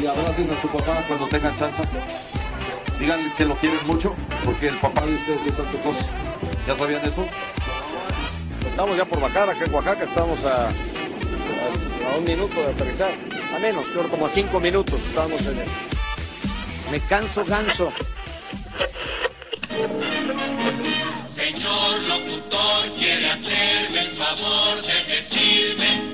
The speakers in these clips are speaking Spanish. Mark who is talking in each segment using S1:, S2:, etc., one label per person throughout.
S1: Y abracen a tu papá cuando tengan chance. Díganle que lo quieres mucho, porque el papá de ustedes es Santo Claus. ¿Ya sabían eso?
S2: Estamos ya por Bacara, acá en Oaxaca, estamos a, a, a un minuto de aterrizar. A menos, yo como a cinco minutos estamos en el... Me canso ganso.
S3: Señor locutor, quiere hacerme el favor de decirme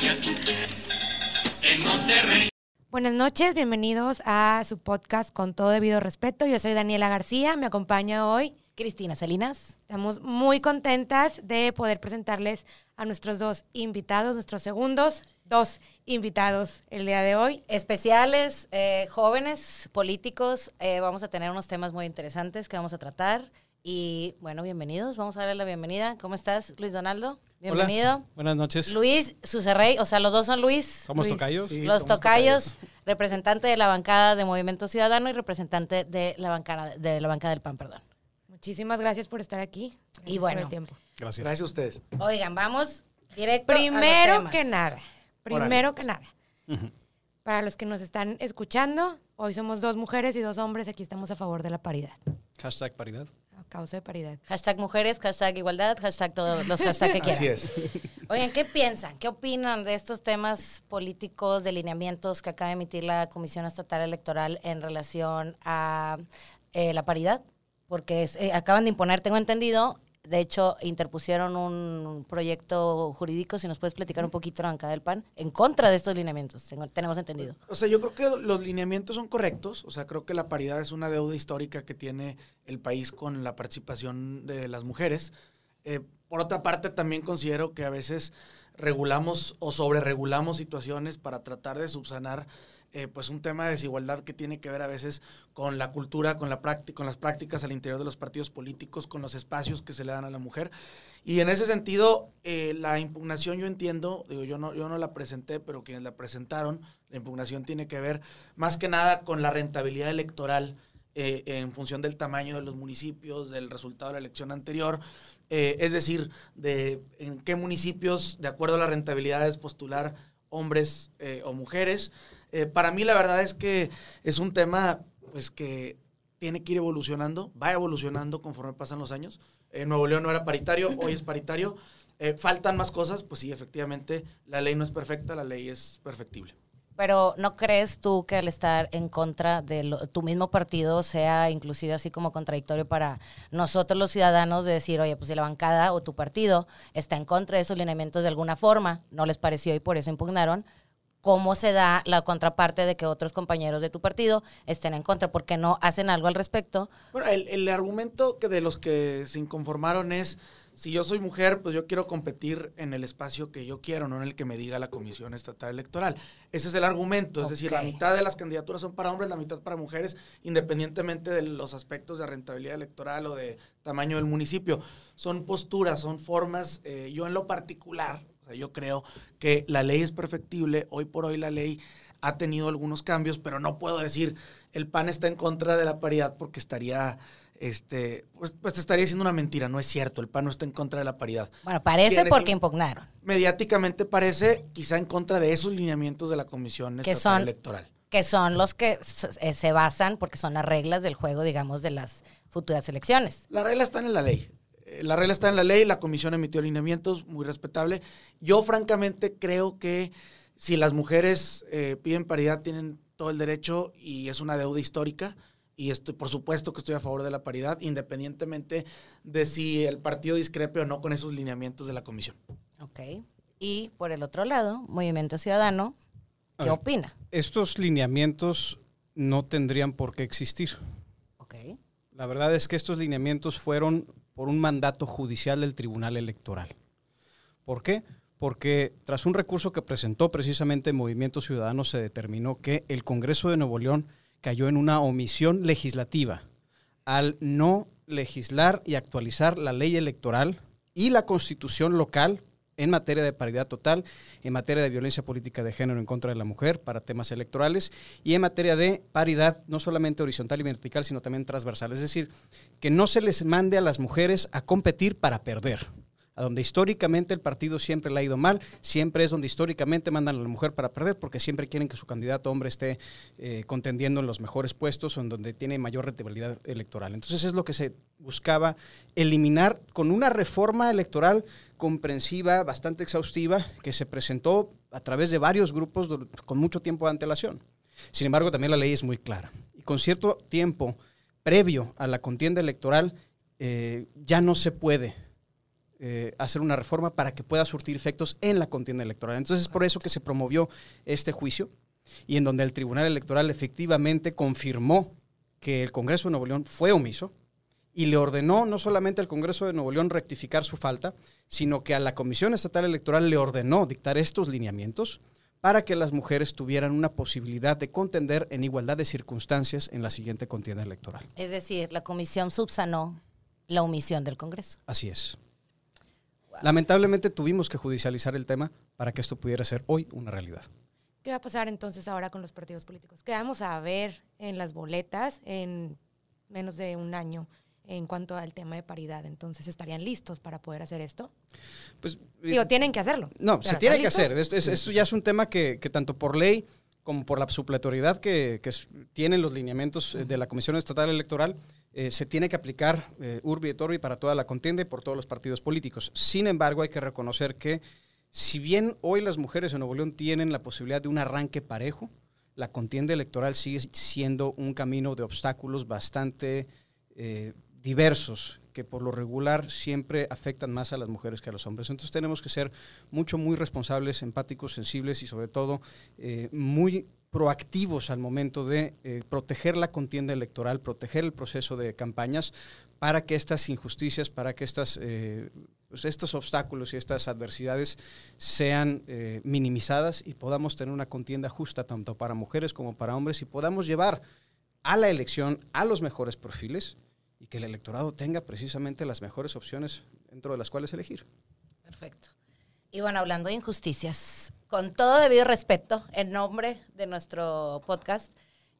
S3: En Monterrey.
S4: Buenas noches, bienvenidos a su podcast con todo debido respeto. Yo soy Daniela García, me acompaña hoy
S5: Cristina Salinas.
S4: Estamos muy contentas de poder presentarles a nuestros dos invitados, nuestros segundos dos invitados el día de hoy.
S5: Especiales, eh, jóvenes, políticos. eh, vamos a tener unos temas muy interesantes que vamos a tratar. Y bueno, bienvenidos. Vamos a darle la bienvenida. ¿Cómo estás, Luis Donaldo? Bienvenido.
S6: Hola, buenas noches.
S5: Luis Sucerrey, o sea, los dos son Luis.
S6: ¿Somos
S4: Luis.
S6: tocayos?
S5: los tocayos, representante de la bancada de Movimiento Ciudadano y representante de la bancada, de la bancada del PAN, perdón.
S4: Muchísimas gracias por estar aquí. Gracias
S5: Y
S4: por
S5: bueno.
S4: el tiempo.
S6: Gracias.
S7: Gracias a ustedes.
S5: Oigan, vamos directo a los
S4: Primero
S5: temas.
S4: que nada, primero que nada, para los que nos están escuchando, hoy somos dos mujeres y dos hombres, aquí estamos a favor de la paridad,
S6: Hashtag paridad.
S4: A causa de paridad.
S5: Hashtag mujeres, hashtag igualdad, hashtag todos los hashtags que quieran.
S7: Así es.
S5: Oigan, ¿qué piensan? ¿Qué opinan de estos temas políticos, de lineamientos que acaba de emitir la Comisión Estatal Electoral en relación a eh, la paridad? Porque es- eh, acaban de imponer, tengo entendido, de hecho, interpusieron un proyecto jurídico, si nos puedes platicar un poquito, bancada del PAN, en contra de estos lineamientos, tenemos entendido.
S7: O sea, yo creo que los lineamientos son correctos. O sea, creo que la paridad es una deuda histórica que tiene el país con la participación de las mujeres. Eh, por otra parte, también considero que a veces regulamos o sobreregulamos situaciones para tratar de subsanar eh, pues un tema de desigualdad que tiene que ver a veces con la cultura, con, la con las prácticas al interior de los partidos políticos, con los espacios que se le dan a la mujer. Y en ese sentido, eh, la impugnación yo entiendo, digo, yo no, yo no la presenté, pero quienes la presentaron, la impugnación tiene que ver más que nada con la rentabilidad electoral eh, en función del tamaño de los municipios, del resultado de la elección anterior, es decir, de en qué municipios, de acuerdo a las rentabilidades, postular hombres eh, o mujeres. Eh, para mí la verdad es que es un tema pues que tiene que ir evolucionando, va evolucionando conforme pasan los años. Eh, Nuevo León no era paritario, hoy es paritario. Eh, faltan más cosas, pues sí, efectivamente, la ley no es perfecta, la ley es perfectible.
S5: Pero ¿no crees tú que al estar en contra de lo- tu mismo partido sea inclusive así como contradictorio para nosotros los ciudadanos de decir, oye, pues si la bancada o tu partido está en contra de esos lineamientos de alguna forma, no les pareció y por eso impugnaron, ¿cómo se da la contraparte de que otros compañeros de tu partido estén en contra? porque no hacen algo al respecto?
S7: Bueno, el, el argumento que de los que se inconformaron es, si yo soy mujer, pues yo quiero competir en el espacio que yo quiero, no en el que me diga la Comisión Estatal Electoral. Ese es el argumento, es decir, la mitad de las candidaturas son para hombres, la mitad para mujeres, independientemente de los aspectos de rentabilidad electoral o de tamaño del municipio. Son posturas, son formas, eh, yo en lo particular, o sea, yo creo que la ley es perfectible, hoy por hoy la ley ha tenido algunos cambios, pero no puedo decir el PAN está en contra de la paridad porque estaría, este, pues, pues te estaría diciendo una mentira, no es cierto, el PAN no está en contra de la paridad.
S5: Bueno, parece
S7: ¿Quiénes
S5: porque
S7: im-
S5: impugnaron.
S7: Mediáticamente parece quizá en contra de esos lineamientos de la Comisión
S5: Que
S7: Estatal
S5: son-
S7: Electoral.
S5: que son los que eh, se basan, porque son las reglas del juego, digamos, de las futuras elecciones.
S7: La regla está en la ley. Eh, La regla está en la ley, la comisión emitió lineamientos, muy respetable. Yo francamente creo que si las mujeres eh, piden paridad tienen todo el derecho y es una deuda histórica. Y estoy, por supuesto que estoy a favor de la paridad, independientemente de si el partido discrepe o no con esos lineamientos de la comisión.
S5: Ok. Y por el otro lado, Movimiento Ciudadano, ¿qué
S6: ver.
S5: opina?
S6: Estos lineamientos no tendrían por qué existir.
S5: Ok.
S6: La verdad es que estos lineamientos fueron por un mandato judicial del Tribunal Electoral. ¿Por qué? Porque tras un recurso que presentó precisamente Movimiento Ciudadano se determinó que el Congreso de Nuevo León cayó en una omisión legislativa al no legislar y actualizar la ley electoral y la constitución local en materia de paridad total, en materia de violencia política de género en contra de la mujer para temas electorales y en materia de paridad no solamente horizontal y vertical, sino también transversal. Es decir, que no se les mande a las mujeres a competir para perder. A donde históricamente el partido siempre le ha ido mal, siempre es donde históricamente mandan a la mujer para perder, porque siempre quieren que su candidato hombre esté eh, contendiendo en los mejores puestos o en donde tiene mayor rentabilidad electoral. Entonces es lo que se buscaba eliminar con una reforma electoral comprensiva, bastante exhaustiva, que se presentó a través de varios grupos con mucho tiempo de antelación. Sin embargo, también la ley es muy clara. Y con cierto tiempo previo a la contienda electoral, eh, ya no se puede eh, hacer una reforma para que pueda surtir efectos en la contienda electoral. Entonces es por eso que se promovió este juicio y en donde el Tribunal Electoral efectivamente confirmó que el Congreso de Nuevo León fue omiso y le ordenó no solamente al Congreso de Nuevo León rectificar su falta, sino que a la Comisión Estatal Electoral le ordenó dictar estos lineamientos para que las mujeres tuvieran una posibilidad de contender en igualdad de circunstancias en la siguiente contienda electoral.
S5: Es decir, la comisión subsanó la omisión del Congreso.
S6: Así es. Lamentablemente tuvimos que judicializar el tema para que esto pudiera ser hoy una realidad.
S4: ¿Qué va a pasar entonces ahora con los partidos políticos? ¿Qué vamos a ver en las boletas en menos de un año en cuanto al tema de paridad? Entonces, ¿estarían listos para poder hacer esto?
S6: Pues,
S4: Digo, tienen que hacerlo.
S6: No, se tiene
S4: ¿están
S6: que hacer.
S4: listos?
S6: Esto, es- esto ya es un tema que, que tanto por ley como por la supletoriedad que, que tienen los lineamientos eh, de la Comisión Estatal Electoral, eh, se tiene que aplicar eh, urbi et orbi para toda la contienda y por todos los partidos políticos. Sin embargo, hay que reconocer que si bien hoy las mujeres en Nuevo León tienen la posibilidad de un arranque parejo, la contienda electoral sigue siendo un camino de obstáculos bastante eh, diversos que por lo regular siempre afectan más a las mujeres que a los hombres. Entonces tenemos que ser mucho, muy responsables, empáticos, sensibles y sobre todo muy proactivos al momento de eh, proteger la contienda electoral, proteger el proceso de campañas para que estas injusticias, para que estas, eh, pues, estos obstáculos y estas adversidades sean eh, minimizadas y podamos tener una contienda justa tanto para mujeres como para hombres y podamos llevar a la elección a los mejores perfiles y que el electorado tenga precisamente las mejores opciones dentro de las cuales elegir.
S5: Perfecto. Y hablando de injusticias, con todo debido respeto, en nombre de nuestro podcast,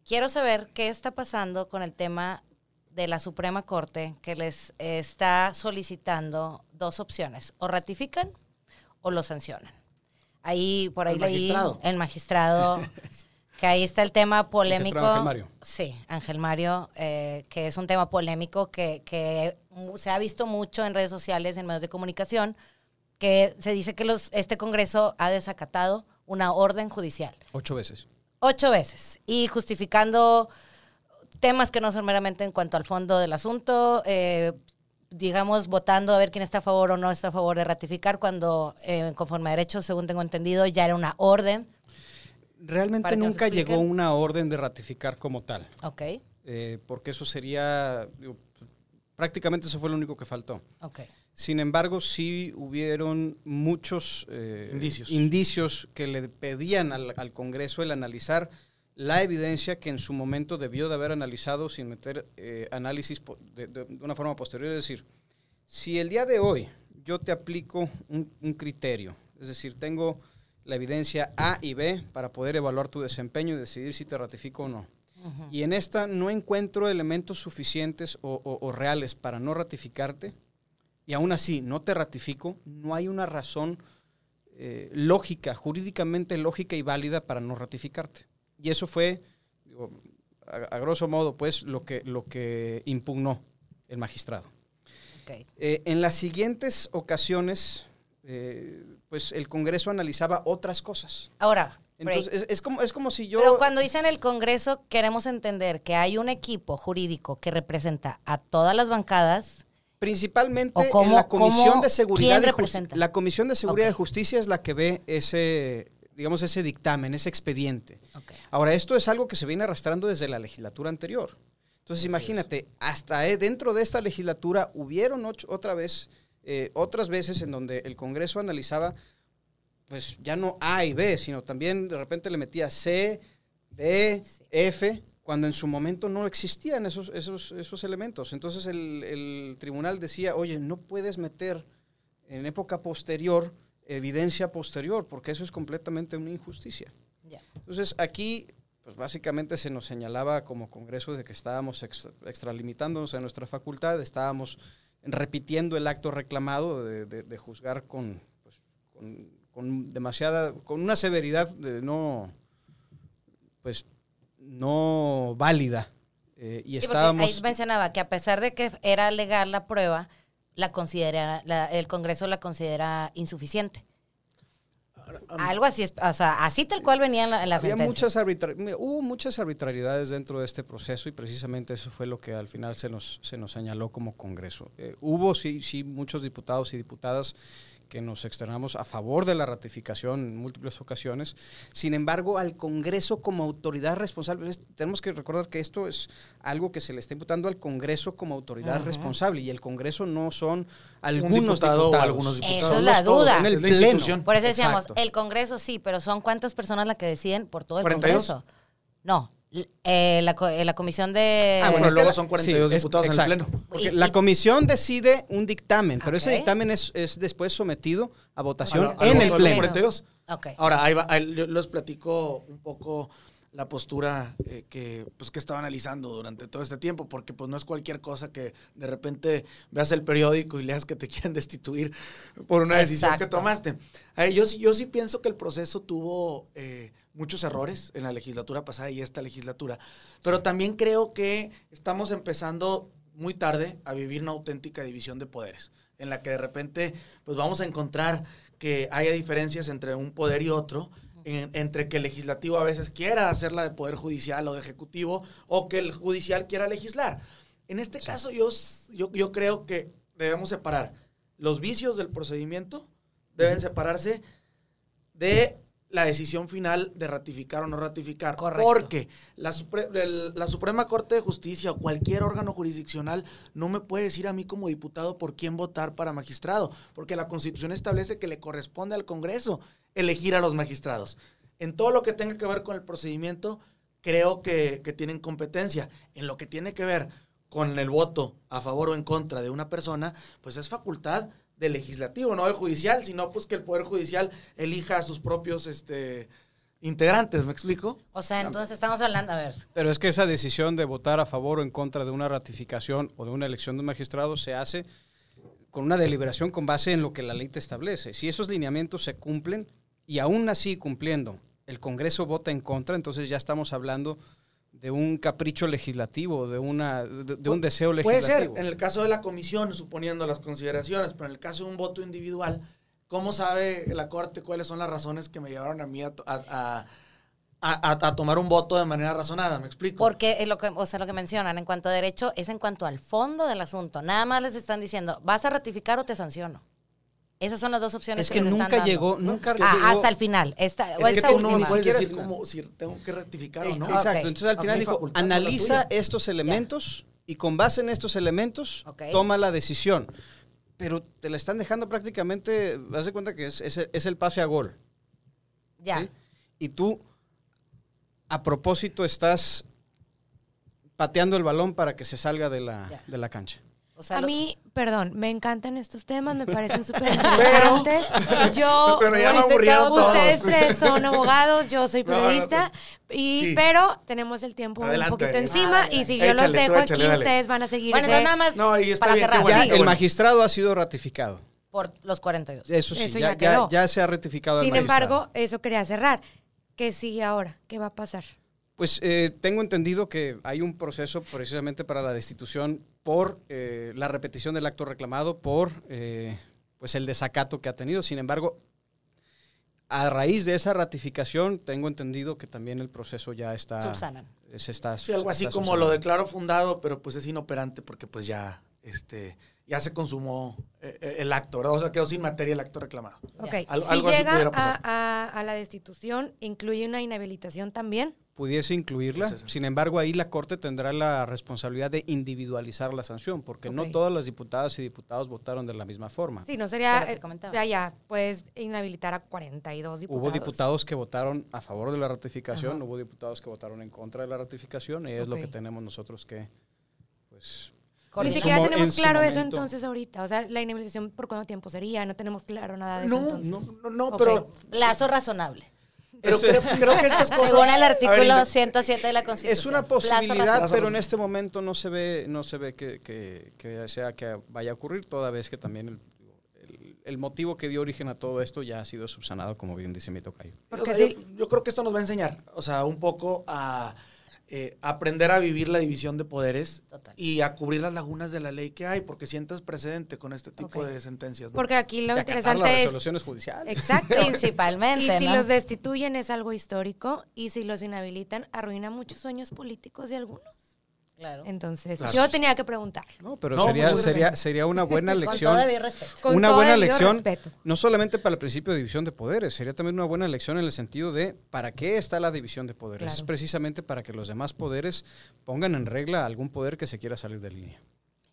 S5: quiero saber qué está pasando con el tema de la Suprema Corte que les está solicitando dos opciones, o ratifican o lo sancionan. Ahí, por ahí
S7: El
S5: leí
S7: magistrado.
S5: el magistrado, que ahí está el tema polémico.
S6: Magistrado Ángel Mario.
S5: Sí, Ángel Mario, eh, que es un tema polémico que, se ha visto mucho en redes sociales, en medios de comunicación, que se dice que los, este Congreso ha desacatado una orden judicial
S6: Ocho veces.
S5: ocho veces y justificando temas que no son meramente en cuanto al fondo del asunto, eh, digamos, votando a ver quién está a favor o no está a favor de ratificar, cuando eh, conforme a derecho, según tengo entendido, ya era una orden.
S6: Realmente nunca llegó una orden de ratificar como tal,
S5: Ok,
S6: eh, porque eso sería, digo, prácticamente eso fue lo único que faltó.
S5: ok.
S6: Sin embargo, sí hubieron muchos eh,
S7: Indicios.
S6: indicios que le pedían al, al Congreso el analizar la evidencia que en su momento debió de haber analizado sin meter eh, análisis de, de- de una forma posterior. Es decir, si el día de hoy yo te aplico un, un criterio, es decir, tengo la evidencia A y B para poder evaluar tu desempeño y decidir si te ratifico o no. Y en esta no encuentro elementos suficientes o, o- o reales para no ratificarte, y aún así no te ratifico, no hay una razón eh, lógica, jurídicamente lógica y válida para no ratificarte. Y eso fue, digo, a, a grosso modo, pues, lo que, lo que impugnó el magistrado. Eh, en las siguientes ocasiones, eh, pues el Congreso analizaba otras cosas.
S5: Ahora.
S6: Entonces, es, es como, es como si yo...
S5: Pero cuando dicen el Congreso, queremos entender que hay un equipo jurídico que representa a todas las bancadas.
S6: Principalmente
S5: ¿O cómo-
S6: en la Comisión de Seguridad
S5: representa?
S6: La Comisión de Seguridad y Justicia es la que ve ese, digamos, ese dictamen, ese expediente. Ahora, esto es algo que se viene arrastrando desde la legislatura anterior. Entonces, imagínate, hasta eh, dentro de esta legislatura hubieron ocho- otra vez, eh, otras veces en donde el Congreso analizaba, pues ya no A y B, sino también de repente le metía C, D, F, cuando en su momento no existían esos, esos, esos elementos. Entonces el, el tribunal decía, oye, no puedes meter en época posterior evidencia posterior, porque eso es completamente una injusticia.
S5: Ya.
S6: Entonces aquí, pues básicamente se nos señalaba como Congreso de que estábamos extra- extralimitándonos en nuestra facultad, estábamos repitiendo el acto reclamado de, de- de juzgar con, pues, con, con demasiada, con una severidad de no, pues, no válida. Eh, y
S5: Sí,
S6: estábamos...
S5: ahí mencionaba que a pesar de que era legal la prueba, la considera, la- el Congreso la considera insuficiente. Algo así, es, o sea, así tal cual venía en la, la
S6: Había
S5: sentencia.
S6: muchas arbitra- hubo muchas arbitrariedades dentro de este proceso y precisamente eso fue lo que al final se nos, se nos señaló como Congreso. Eh, hubo sí, sí muchos diputados y diputadas que nos externamos a favor de la ratificación en múltiples ocasiones. Sin embargo, al Congreso como autoridad responsable, es- tenemos que recordar que esto es algo que se le está imputando al Congreso como autoridad responsable y el Congreso no son algunos
S7: diputado o
S6: diputados.
S7: algunos diputados.
S5: Eso es la duda.
S6: En el
S7: es la
S6: pleno.
S5: Por eso decíamos,
S6: Exacto.
S5: el Congreso sí, pero ¿son cuántas personas las que deciden por todo el
S7: 42?
S5: Congreso? No, eh, la, eh, la comisión de...
S7: Ah, bueno,
S6: es que
S7: luego
S6: la-
S7: son 42
S6: sí, es-
S7: diputados en el. Pleno.
S6: Porque
S5: Y-
S6: la
S5: y-
S6: comisión decide un dictamen, pero ese dictamen es, es después sometido a votación
S7: A lo- a
S6: en el pleno.
S7: 42.
S5: Ok.
S7: Ahora, ahí va, ahí yo les platico un poco la postura eh, que, pues, que estaba analizando durante todo este tiempo, porque pues no es cualquier cosa que de repente veas el periódico y leas que te quieren destituir por una decisión que tomaste. A ver, yo, sí- yo sí pienso que el proceso tuvo eh, muchos errores en la legislatura pasada y esta legislatura, pero también creo que estamos empezando muy tarde a vivir una auténtica división de poderes, en la que de repente pues vamos a encontrar que haya diferencias entre un poder y otro, en- entre que el legislativo a veces quiera hacerla de poder judicial o de ejecutivo, o que el judicial quiera legislar. En este caso yo, yo, yo creo que debemos separar los vicios del procedimiento, deben separarse de la decisión final de ratificar o no ratificar.
S5: Correcto.
S7: Porque la, Supre- el- la Suprema Corte de Justicia o cualquier órgano jurisdiccional no me puede decir a mí como diputado por quién votar para magistrado, porque la Constitución establece que le corresponde al Congreso elegir a los magistrados. En todo lo que tenga que ver con el procedimiento, creo que, que tienen competencia. En lo que tiene que ver con el voto a favor o en contra de una persona, pues es facultad del legislativo, no del judicial, sino pues que el Poder Judicial elija a sus propios este, integrantes, ¿me explico?
S5: O sea, entonces estamos hablando, a ver,
S6: Pero es que esa decisión de votar a favor o en contra de una ratificación o de una elección de un magistrado se hace con una deliberación con base en lo que la ley te establece. Si esos lineamientos se cumplen y aún así cumpliendo, el Congreso vota en contra, entonces ya estamos hablando de un capricho legislativo, de, una, de, de un deseo
S7: Puede
S6: legislativo.
S7: ser, en el caso de la comisión, suponiendo las consideraciones, pero en el caso de un voto individual, ¿cómo sabe la Corte cuáles son las razones que me llevaron a mí a, a- a- a- a- a tomar un voto de manera razonada? ¿Me explico?
S5: porque es lo que, o sea, lo que mencionan en cuanto a derecho es en cuanto al fondo del asunto. Nada más les están diciendo, ¿vas a ratificar o te sanciono? Esas son las dos opciones
S6: Es
S5: que,
S6: que
S5: están
S6: nunca
S5: dando.
S6: llegó, nunca
S5: Ah,
S6: llegó-
S5: hasta el final. Esta, o
S7: es que
S5: esa
S7: tú no me puedes decir cómo, si tengo que ratificar o no.
S6: Exacto, entonces al final dijo,
S7: Facultad
S6: analiza estos elementos y con base en estos elementos toma la decisión. Pero te la están dejando prácticamente, haz de cuenta que es, es el- es el pase a gol.
S5: Ya.
S6: ¿sí? Y tú, a propósito, estás pateando el balón para que se salga de la,
S5: Ya.
S6: de la cancha.
S5: O sea,
S4: a
S5: lo-
S4: mí, perdón, me encantan estos temas, me parecen súper interesantes. Yo,
S7: Pero ya me
S4: bueno,
S7: aburrieron todos.
S4: ustedes tres son abogados, yo soy
S7: No, no,
S4: periodista, y,
S7: sí.
S4: pero tenemos el tiempo
S7: Adelante.
S4: un poquito
S7: Ah,
S4: encima, y si yo los dejo
S7: échale,
S4: aquí,
S7: dale.
S4: ustedes van a seguir.
S5: bueno, entonces nada más
S7: No, y está
S5: para
S7: bien,
S5: cerrar.
S7: bueno. Sí,
S6: el magistrado ha sido ratificado.
S5: Por los 42.
S6: Eso sí,
S4: Eso
S6: ya,
S4: ya
S6: ya-
S4: quedó.
S6: ya se ha ratificado el
S4: Sin
S6: magistrado.
S4: embargo, eso quería cerrar. ¿Qué sigue ahora? ¿Qué va a pasar?
S6: Pues eh, tengo entendido que hay un proceso precisamente para la destitución por eh, la repetición del acto reclamado, por eh, pues el desacato que ha tenido. Sin embargo, a raíz de esa ratificación, tengo entendido que también el proceso ya está...
S5: Subsanan.
S6: Se está
S7: Sí, algo así
S6: está
S7: como lo declaro fundado, pero pues es inoperante porque pues ya, este, ya se consumó eh, eh, el acto, ¿verdad? O sea, quedó sin materia el acto reclamado.
S4: Ok,
S7: Al-
S4: si
S7: algo así
S4: llega
S7: pudiera
S4: a,
S7: pasar.
S4: a- a la destitución, ¿incluye una inhabilitación también?
S6: Pudiese incluirla,
S7: Pues
S6: sin embargo ahí la Corte tendrá la responsabilidad de individualizar la sanción, porque no todas las diputadas y diputados votaron de la misma forma.
S4: Sí, no sería... eh, ya, ya, puedes inhabilitar a 42 diputados.
S6: Hubo diputados que votaron a favor de la ratificación,
S4: Ajá.
S6: hubo diputados que votaron en contra de la ratificación y es lo que tenemos nosotros que, pues,
S4: Ni siquiera
S6: mo-
S4: tenemos claro eso entonces ahorita. O sea, la inhabilitación por cuánto tiempo sería, no tenemos claro nada de
S7: No,
S4: eso entonces.
S7: no, no, no, pero
S5: Plazo razonable.
S7: Pero creo, creo que estas cosas...
S5: Según el
S7: A
S5: artículo
S7: ver,
S5: 107 de la Constitución.
S6: Es una posibilidad, pero en este momento no se ve, no se ve que, que- que sea que vaya a ocurrir, toda vez que también el, el- el motivo que dio origen a todo esto ya ha sido subsanado, como bien dice mi tocayo.
S7: O
S4: Porque
S7: sea,
S4: sí.
S7: yo, yo creo que esto nos va a enseñar, o sea, un poco a eh, aprender a vivir la división de poderes
S5: Total.
S7: y a cubrir las lagunas de la ley que hay, porque sientas precedente con este tipo de sentencias. ¿no?
S4: Porque aquí lo
S6: Y acatar las
S4: interesante es...
S6: resoluciones judiciales.
S4: Exacto.
S5: Principalmente,
S4: Y si
S5: ¿no?
S4: los destituyen es algo histórico y si los inhabilitan arruina muchos sueños políticos de algunos.
S5: Claro.
S4: Entonces,
S7: Claro.
S4: yo tenía que preguntar.
S6: No, pero
S7: No,
S6: sería, sería, sería una buena
S5: Con
S6: lección.
S5: todo debido respeto.
S4: Con
S6: una
S4: todo
S6: buena
S4: el
S6: lección,
S4: respeto.
S6: no solamente para el principio de división de poderes, sería también una buena lección en el sentido de para qué está la división de poderes.
S4: Claro.
S6: Es precisamente para que los demás poderes pongan en regla algún poder que se quiera salir de línea.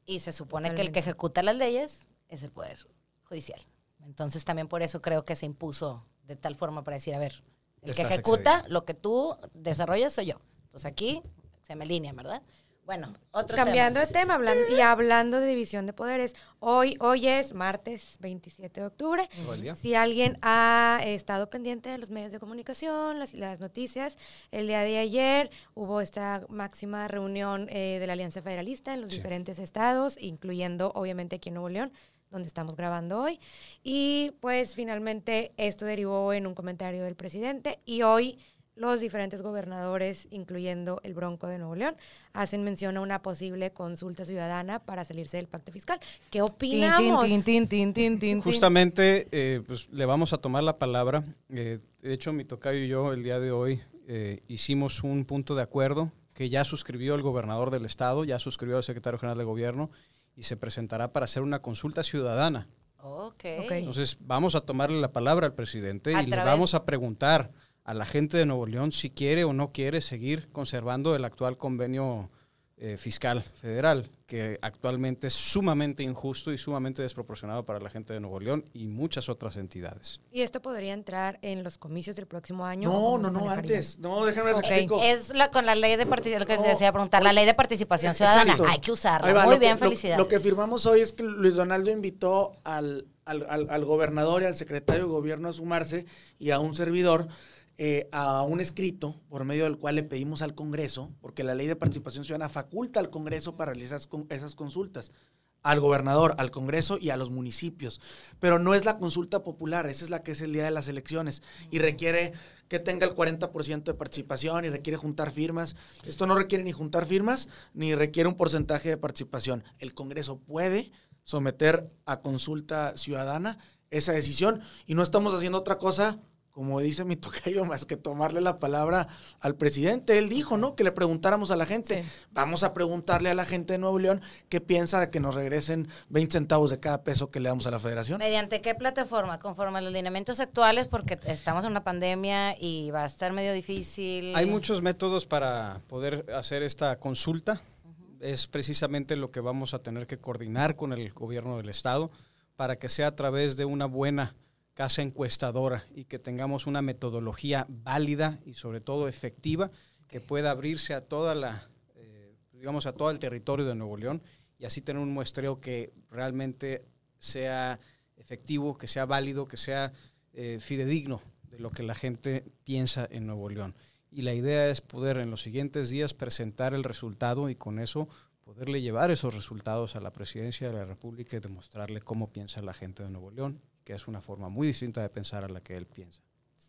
S5: Y se supone que el que ejecuta las leyes es el Poder Judicial. Entonces también por eso creo que se impuso de tal forma para decir, a ver, el que ejecuta
S6: excedido.
S5: lo que tú desarrollas soy yo. Entonces aquí se me alinea, ¿verdad? Bueno, otros
S4: Cambiando de tema hablan- y hablando de división de poderes, hoy, hoy es martes 27 de octubre. Si alguien ha estado pendiente de los medios de comunicación, las, las noticias, el día de ayer hubo esta máxima reunión eh, de la Alianza Federalista en los
S6: Sí.
S4: diferentes estados, incluyendo obviamente aquí en Nuevo León, donde estamos grabando hoy. Y pues finalmente esto derivó en un comentario del presidente y hoy los diferentes gobernadores, incluyendo el Bronco de Nuevo León, hacen mención a una posible consulta ciudadana para salirse del pacto fiscal. ¿Qué opinamos?
S6: Justamente, eh, pues le vamos a tomar la palabra. Eh, de hecho, mi tocayo y yo el día de hoy eh, hicimos un punto de acuerdo que ya suscribió el gobernador del estado, ya suscribió el secretario general de gobierno y se presentará para hacer una consulta ciudadana. Entonces, vamos a tomarle la palabra al presidente
S5: A
S6: y le vamos a preguntar a la gente de Nuevo León si quiere o no quiere seguir conservando el actual convenio eh, fiscal federal, que actualmente es sumamente injusto y sumamente desproporcionado para la gente de Nuevo León y muchas otras entidades.
S4: Y esto podría entrar en los comicios del próximo año. ¿o
S7: No, no, no, antes. No, déjenme les
S4: Ok.
S7: explico.
S5: Es la, con la ley de participación, lo que
S7: No,
S5: se decía preguntar, la ley de participación ciudadana.
S7: Exacto.
S5: Hay que usarla.
S7: Va,
S5: Muy bien,
S7: lo-
S5: felicidades.
S7: Lo, que firmamos hoy es que Luis Donaldo invitó al, al, al- al gobernador y al secretario de gobierno a sumarse y a un servidor eh, a un escrito por medio del cual le pedimos al Congreso, porque la ley de participación ciudadana faculta al Congreso para realizar esas con- esas consultas al gobernador, al Congreso y a los municipios. Pero no es la consulta popular, esa es la que es el día de las elecciones y requiere que tenga el 40% de participación y requiere juntar firmas. Esto no requiere ni juntar firmas ni requiere un porcentaje de participación. El Congreso puede someter a consulta ciudadana esa decisión y no estamos haciendo otra cosa como dice mi tocayo, más que tomarle la palabra al presidente. Él dijo, ¿no? Que le preguntáramos a la gente.
S4: Sí.
S7: Vamos a preguntarle a la gente de Nuevo León qué piensa de que nos regresen 20 centavos de cada peso que le damos a la federación.
S5: ¿Mediante qué plataforma? Conforme a los lineamientos actuales, porque estamos en una pandemia y va a estar medio difícil.
S6: Hay muchos métodos para poder hacer esta consulta. Es precisamente lo que vamos a tener que coordinar con el gobierno del estado para que sea a través de una buena casa encuestadora y que tengamos una metodología válida y sobre todo efectiva que pueda abrirse a toda la, eh, digamos, a todo el territorio de Nuevo León y así tener un muestreo que realmente sea efectivo, que sea válido, que sea eh, fidedigno de lo que la gente piensa en Nuevo León. Y la idea es poder en los siguientes días presentar el resultado y con eso poderle llevar esos resultados a la presidencia de la República y demostrarle cómo piensa la gente de Nuevo León, que es una forma muy distinta de pensar a la que él piensa.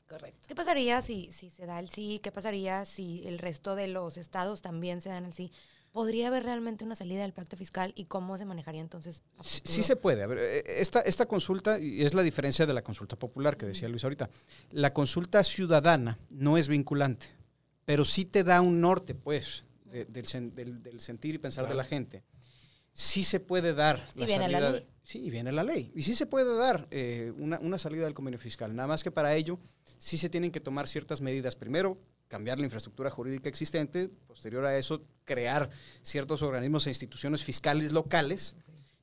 S5: Correcto.
S4: ¿Qué pasaría si, si se da el sí? ¿Qué pasaría si el resto de los estados también se dan el sí? ¿Podría haber realmente una salida del pacto fiscal y cómo se manejaría entonces?
S6: Sí, se puede. A ver, eh, esta, esta consulta, y es la diferencia de la consulta popular que decía Luis ahorita, la consulta ciudadana no es vinculante, pero sí te da un norte, pues, de- del, sen- del- del sentir y pensar de la gente. Sí se puede dar
S5: Y viene la
S6: salida
S5: ley.
S6: Sí, viene la ley. Y sí se puede dar eh, una, una salida del convenio fiscal. Nada más que para ello sí se tienen que tomar ciertas medidas. Primero, cambiar la infraestructura jurídica existente. Posterior a eso, crear ciertos organismos e instituciones fiscales locales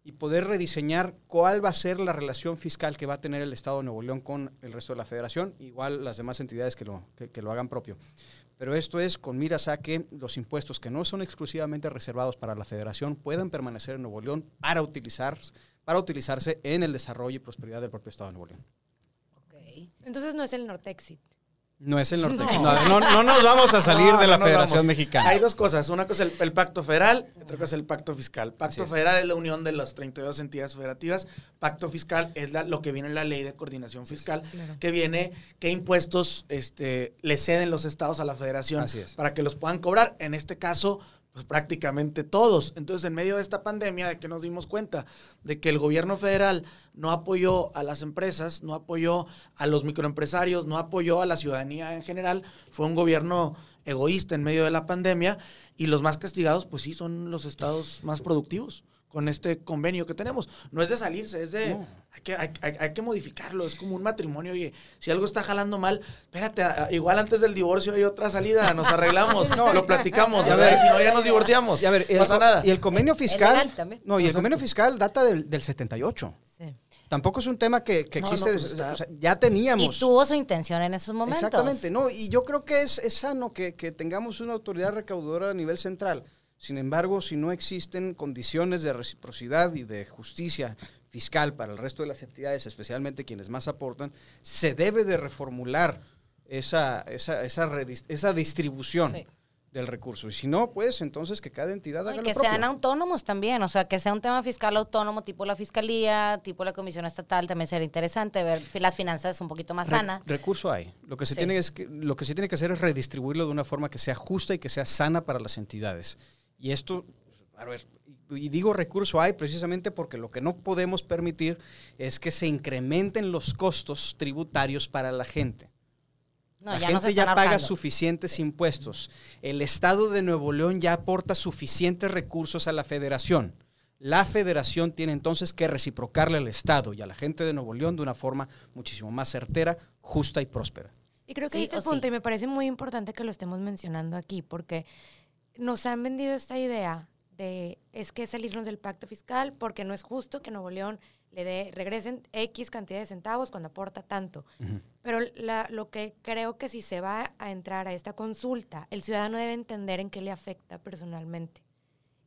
S6: y poder rediseñar cuál va a ser la relación fiscal que va a tener el Estado de Nuevo León con el resto de la federación, igual las demás entidades que lo, que, que lo hagan propio. Pero esto es con miras a que los impuestos que no son exclusivamente reservados para la federación puedan permanecer en Nuevo León para, utilizar, para utilizarse en el desarrollo y prosperidad del propio Estado de Nuevo León.
S5: Ok.
S4: Entonces no es el Nortexit.
S6: No es el norte. No, no, no nos vamos a salir
S7: No,
S6: de la
S7: no
S6: Federación
S7: vamos.
S6: Mexicana.
S7: Hay dos cosas. Una cosa es el, el pacto federal, otra cosa es el pacto fiscal. Pacto
S6: es.
S7: federal es la unión de las 32 entidades federativas. Pacto fiscal es la- lo que viene en la ley de coordinación fiscal, que viene qué impuestos este, le ceden los estados a la federación
S6: Así es.
S7: para que los puedan cobrar. En este caso, pues prácticamente todos. Entonces, en medio de esta pandemia, de que nos dimos cuenta de que el gobierno federal no apoyó a las empresas, no apoyó a los microempresarios, no apoyó a la ciudadanía en general, fue un gobierno egoísta en medio de la pandemia y los más castigados, pues sí, son los estados más productivos con este convenio que tenemos. No es de salirse, es de... Hay, que, hay, hay- hay que modificarlo, es como un matrimonio. Oye, si algo está jalando mal, espérate, igual antes del divorcio hay otra salida, nos arreglamos, lo platicamos,
S6: a
S7: ver, si no ya nos divorciamos.
S6: Y a ver,
S7: no
S6: el,
S7: pasa nada.
S6: y el convenio fiscal.
S5: también.
S6: No, y el convenio fiscal data del, del 78.
S5: Sí.
S6: Tampoco es un tema que, que
S7: No,
S6: existe.
S7: no, pues
S6: o sea, ya teníamos.
S5: Y tuvo su intención en esos momentos.
S6: Exactamente, no, y yo creo que es, es sano que, que tengamos una autoridad recaudadora a nivel central. Sin embargo, si no existen condiciones de reciprocidad y de justicia fiscal para el resto de las entidades, especialmente quienes más aportan, se debe de reformular esa, esa, esa, redis- esa distribución
S5: Sí.
S6: del recurso. Y si no, pues entonces que cada entidad haga
S5: y
S6: lo
S5: que
S6: propio.
S5: sean autónomos también, o sea, que sea un tema fiscal autónomo, tipo la fiscalía, tipo la comisión estatal, también sería interesante ver las finanzas un poquito más
S6: Re-
S5: sanas.
S6: recurso hay. Lo que se
S5: Sí.
S6: tiene es que lo que se tiene que hacer es redistribuirlo de una forma que sea justa y que sea sana para las entidades. Y esto, a ver, y digo recurso hay precisamente porque lo que no podemos permitir es que se incrementen los costos tributarios para la gente.
S5: No,
S6: la
S5: ya
S6: gente ya paga suficientes impuestos. El Estado de Nuevo León ya aporta suficientes recursos a la federación. La federación tiene entonces que reciprocarle al Estado y a la gente de Nuevo León de una forma muchísimo más certera, justa y próspera.
S4: Y creo que
S5: Sí
S4: el punto
S5: sí.
S4: y me parece muy importante que lo estemos mencionando aquí porque nos han vendido esta idea de es que salirnos del pacto fiscal porque no es justo que Nuevo León le dé, regresen X cantidad de centavos cuando aporta tanto. Pero la- lo que creo que si se va a entrar a esta consulta, el ciudadano debe entender en qué le afecta personalmente.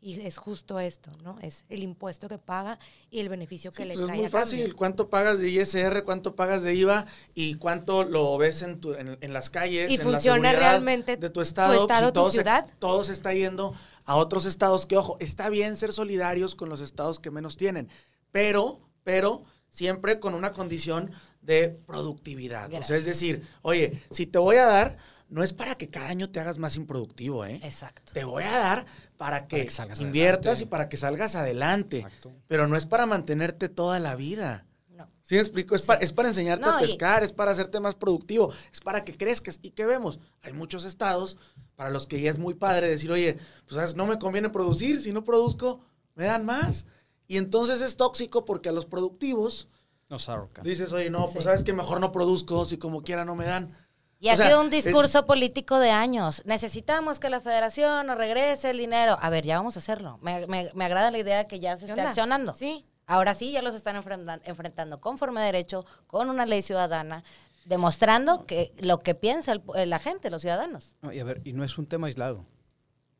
S4: Y es justo esto, ¿no? Es el impuesto que paga y el beneficio que
S7: Sí,
S4: le
S7: pues
S4: trae
S7: es muy
S4: cambio.
S7: fácil. ¿Cuánto pagas de ISR? ¿Cuánto pagas de IVA? ¿Y cuánto lo ves en, tu- en, en las calles?
S4: Y
S7: en la
S4: funciona
S7: seguridad
S4: realmente
S7: de tu
S4: tu
S7: estado? Pues, y
S4: tu
S7: todo se-
S4: ciudad.
S7: todo se está yendo a otros estados. Que, ojo, está bien ser solidarios con los estados que menos tienen. Pero, pero, siempre con una condición de productividad. O sea, es decir, oye, si te voy a dar, no es para que cada año te hagas más improductivo, ¿eh?
S5: Exacto.
S7: Te voy a dar para que, inviertas
S6: adelante.
S7: y para que salgas adelante.
S6: Exacto.
S7: Pero no es para mantenerte toda la vida.
S5: No.
S7: ¿Sí me explico? Es, pa- es para enseñarte
S5: No,
S7: a
S5: y-
S7: pescar, es para hacerte más productivo, es para que crezcas. ¿Y qué vemos? Hay muchos estados para los que ya es muy padre decir, oye, pues ¿sabes? no me conviene producir, si no produzco, me dan más. Y entonces es tóxico porque a los productivos
S6: Nos ahorcan.
S7: dices, oye, no,
S5: Sí.
S7: pues sabes que mejor no produzco si como quiera no me dan.
S5: Y
S7: O
S5: ha
S7: sea,
S5: sido un
S7: es-
S5: discurso político de años. Necesitamos que la federación nos regrese el dinero. A ver, ya vamos a hacerlo. Me, me- me agrada la idea que ya se
S4: ¿Qué
S5: esté
S4: onda?
S5: accionando.
S4: Sí.
S5: Ahora sí, ya los están enfrentan- enfrentando conforme a derecho, con una ley ciudadana, demostrando que lo que piensa el pu- la gente, los ciudadanos.
S6: No, y a ver, y no es un tema aislado.